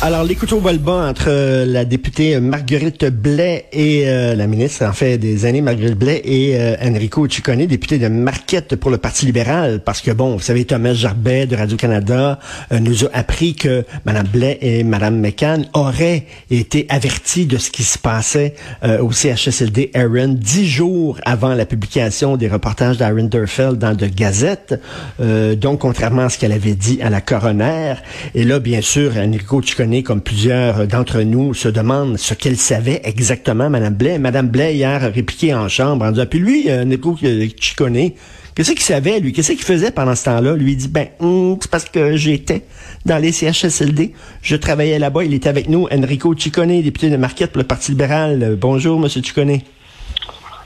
Alors, les couteaux volent bas entre euh, la députée Marguerite Blais et euh, la ministre, en fait, des années, Marguerite Blais et euh, Enrico Ciccone, député de Marquette pour le Parti libéral, parce que, bon, vous savez, Thomas Jarbet de Radio-Canada euh, nous a appris que Mme Blais et Mme McCann auraient été avertis de ce qui se passait euh, au CHSLD Aaron dix jours avant la publication des reportages d'Aaron Durfeld dans de Gazette. Euh, donc, contrairement à ce qu'elle avait dit à la coroner. Et là, bien sûr, Enrico Ciccone, comme plusieurs d'entre nous, se demande ce qu'elle savait exactement, Mme Blais. Mme Blais, hier, a répliqué en chambre en disant, puis lui, Enrico Ciccone, Qu'est-ce qu'il savait, lui? Qu'est-ce qu'il faisait pendant ce temps-là? Lui, dit, ben, hum, c'est parce que j'étais dans les CHSLD. Je travaillais là-bas. Il était avec nous, Enrico Ciccone, député de Marquette pour le Parti libéral. Euh, bonjour, Monsieur Ciccone.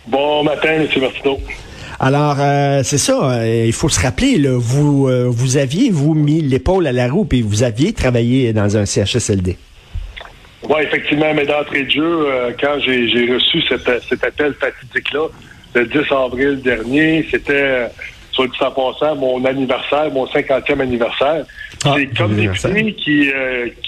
Bon matin, M. Martineau. Alors, euh, c'est ça. euh, il faut se rappeler, là, vous, euh, vous aviez, vous, mis l'épaule à la roue, puis vous aviez travaillé dans un CHSLD. Oui, effectivement, mais d'entrée de jeu, euh, quand j'ai reçu cet, cet appel fatidique-là, le 10 avril dernier, c'était, euh, soit dit en passant, mon anniversaire, mon 50e anniversaire. Ah, C'est comme député qui,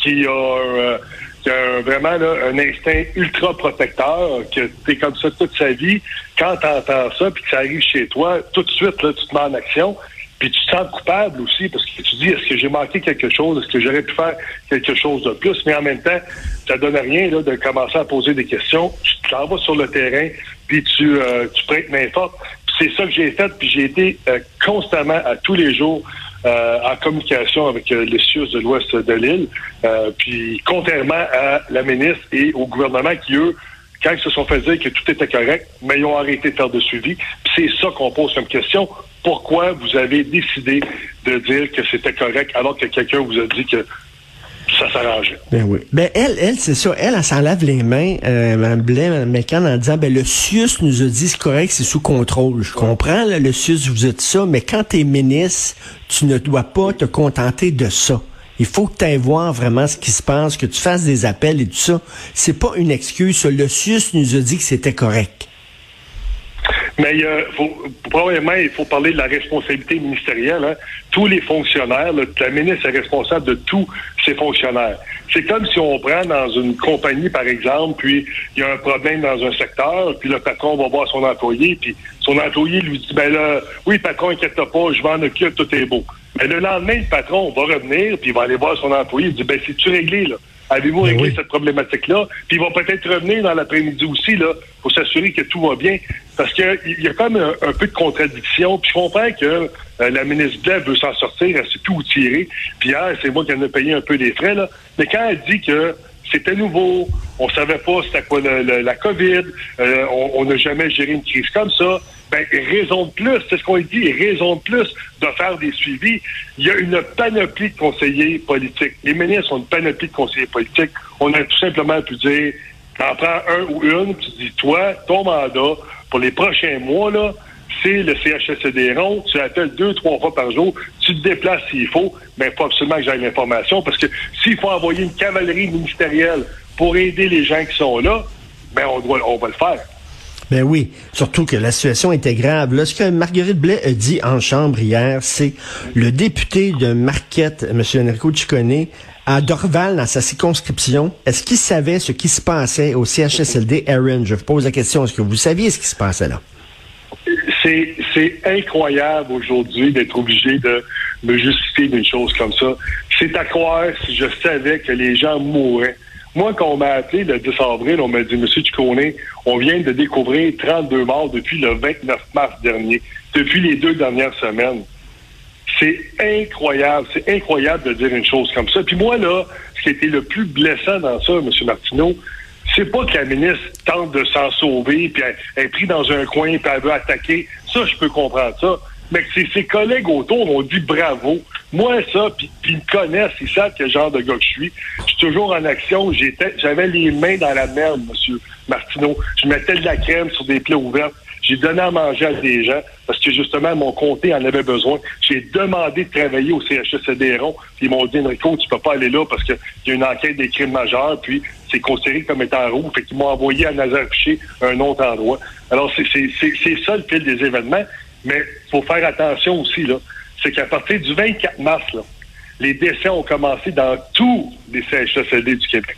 qui a, qui a vraiment là, un instinct ultra protecteur, que t'es comme ça toute sa vie. Quand t'entends ça, puis que ça arrive chez toi, tout de suite, là, tu te mets en action. Puis tu te sens coupable aussi parce que tu dis est-ce que j'ai manqué quelque chose, est-ce que j'aurais pu faire quelque chose de plus, mais en même temps, ça donne rien là, de commencer à poser des questions. Tu t'en vas sur le terrain, puis tu, euh, tu prêtes main forte. C'est ça que j'ai fait, puis j'ai été euh, constamment à tous les jours euh, en communication avec euh, les CIUS de l'ouest de l'île. Euh, puis contrairement à la ministre et au gouvernement qui, eux, quand ils se sont fait dire que tout était correct, mais ils ont arrêté de faire de suivi. C'est ça qu'on pose comme question. Pourquoi vous avez décidé de dire que c'était correct alors que quelqu'un vous a dit que ça s'arrangeait? Ben oui. Ben elle, elle, c'est ça. Elle, elle s'en lave les mains, euh, Mme Blais, Mme McCann, en disant, ben le CIUS nous a dit c'est correct, c'est sous contrôle. Je comprends, le CIUS vous a dit ça, mais quand t'es ministre, tu ne dois pas te contenter de ça. Il faut que tu ailles voir vraiment ce qui se passe, que tu fasses des appels et tout ça. C'est pas une excuse. Le CIUS nous a dit que c'était correct. Mais euh, faut, probablement, il faut parler de la responsabilité ministérielle. hein. Tous les fonctionnaires, là, la ministre est responsable de tous ses fonctionnaires. C'est comme si on prend dans une compagnie, par exemple, puis il y a un problème dans un secteur, puis le patron va voir son employé, puis son employé lui dit, ben là, oui, patron, inquiète pas, je m'en occupe, tout est beau. Mais le lendemain, le patron va revenir, puis il va aller voir son employé, il dit, ben, c'est-tu réglé, là? Avez-vous Ben réglé oui. cette problématique-là? Puis il va peut-être revenir dans l'après-midi aussi, là, pour s'assurer que tout va bien. Parce qu'il y a comme un, un peu de contradiction. Puis je comprends que euh, la ministre Blais veut s'en sortir, elle s'est tout tiré. Puis hier, c'est moi qui en ai payé un peu des frais, là. Mais quand elle dit que c'était nouveau, on savait pas c'était quoi le- la COVID, euh, on on n'a jamais géré une crise comme ça, ben, raison de plus, c'est ce qu'on dit, raison de plus de faire des suivis. Il y a une panoplie de conseillers politiques. Les ministres ont une panoplie de conseillers politiques. On a tout simplement pu dire, t'en prends un ou une, tu dis, toi, ton mandat, pour les prochains mois, là, le CHSCD rond, tu appelles deux, trois fois par jour, tu te déplaces s'il faut, mais il faut absolument que j'aille l'information, parce que s'il faut envoyer une cavalerie ministérielle pour aider les gens qui sont là, ben on doit on va le faire. Ben oui, surtout que la situation était grave. Là, ce que Marguerite Blais a dit en chambre hier, c'est le député de Marquette, M. Enrico Ciccone, à Dorval, dans sa circonscription, est-ce qu'il savait ce qui se passait au CHSLD Erin? Je vous pose la question, est-ce que vous saviez ce qui se passait là? C'est incroyable aujourd'hui d'être obligé de me justifier d'une chose comme ça. C'est à croire si je savais que les gens mourraient. Moi, quand on m'a appelé le 10 avril, on m'a dit, Monsieur Tuconé, on vient de découvrir 32 morts depuis le 29 mars dernier, depuis les deux dernières semaines. C'est incroyable, c'est incroyable de dire une chose comme ça. Puis moi, là, ce qui été le plus blessant dans ça, M. Martineau, c'est pas que la ministre tente de s'en sauver, puis elle, est prise dans un coin, puis elle veut attaquer. Ça, je peux comprendre ça. Mais que ses collègues autour m'ont dit bravo. Moi, ça, puis ils me connaissent, ils savent quel genre de gars que je suis. Je suis toujours en action. J'étais, j'avais les mains dans la merde, M. Martineau. Je mettais de la crème sur des plaies ouvertes. J'ai donné à manger à des gens parce que justement, mon comté en avait besoin. J'ai demandé de travailler au Puis ils m'ont dit, Enrico, tu peux pas aller là parce qu'il y a une enquête des crimes majeurs. Puis c'est considéré comme étant rouge. Fait qu'ils m'ont envoyé à nazaré un autre endroit. Alors, c'est ça le fil des événements. Mais faut faire attention aussi, là. C'est qu'à partir du 24 mars, les décès ont commencé dans tous les CHSLD du Québec.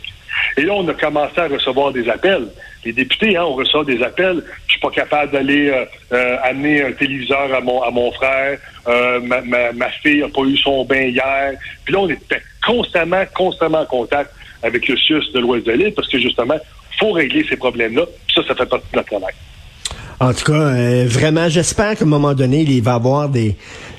Et là, on a commencé à recevoir des appels. Les députés, hein, on reçoit des appels. Je suis pas capable d'aller euh, euh, amener un téléviseur à mon à mon frère. Euh, ma, fille a pas eu son bain hier. Puis là, on était constamment, constamment en contact avec le CIUS de l'Ouest de l'île parce que justement, faut régler ces problèmes-là. Ça, ça fait partie de notre travail. En tout cas, vraiment, j'espère qu'à un moment donné, il va y avoir des,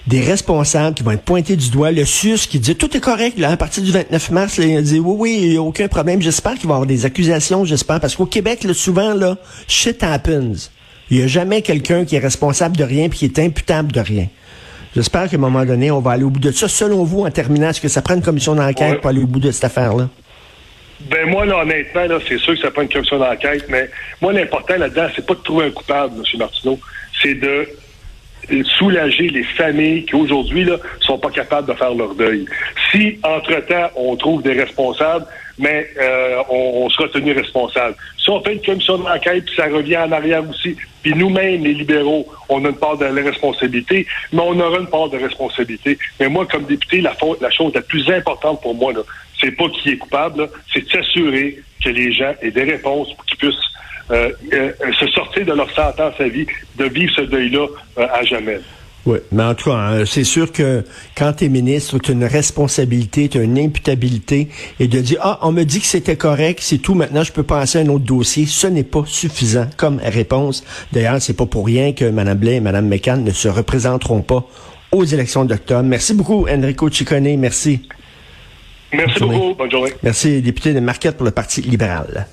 des responsables qui vont être pointés du doigt. Le SUS qui dit tout est correct là, à partir du 29 mars, il a dit oui, oui, il n'y a aucun problème. J'espère qu'il va y avoir des accusations, j'espère, parce qu'au Québec, là, souvent, là, shit happens. Il n'y a jamais quelqu'un qui est responsable de rien puis qui est imputable de rien. J'espère qu'à un moment donné, on va aller au bout de ça. Selon vous, en terminant, est-ce que ça prend une commission d'enquête pour aller au bout de cette affaire-là? Ben moi, là, honnêtement, là, c'est sûr que ça prend une commission d'enquête, mais moi, l'important là-dedans, c'est pas de trouver un coupable, M. Martineau. C'est de soulager les familles qui aujourd'hui là sont pas capables de faire leur deuil. Si entre-temps on trouve des responsables, mais euh, on, sera tenu responsable. Si on fait une commission d'enquête, puis ça revient en arrière aussi, puis nous-mêmes, les libéraux, on a une part de responsabilité, mais on aura une part de responsabilité. Mais moi, comme député, la, la chose la plus importante pour moi, c'est pas qui est coupable, c'est de s'assurer que les gens aient des réponses pour qu'ils puissent euh, euh, se sortir de leur sentence à vie, de vivre ce deuil-là euh, à jamais. Oui, mais en tout cas, hein, c'est sûr que quand tu es ministre, tu as une responsabilité, tu as une imputabilité, et de dire, ah, on me dit que c'était correct, c'est tout, maintenant je peux passer à un autre dossier, ce n'est pas suffisant comme réponse. D'ailleurs, c'est pas pour rien que Mme Blais et Mme McCann ne se représenteront pas aux élections d'octobre. Merci beaucoup, Enrico Ciccone, merci. Merci beaucoup, bonne journée. Merci, député de Marquette pour le Parti libéral.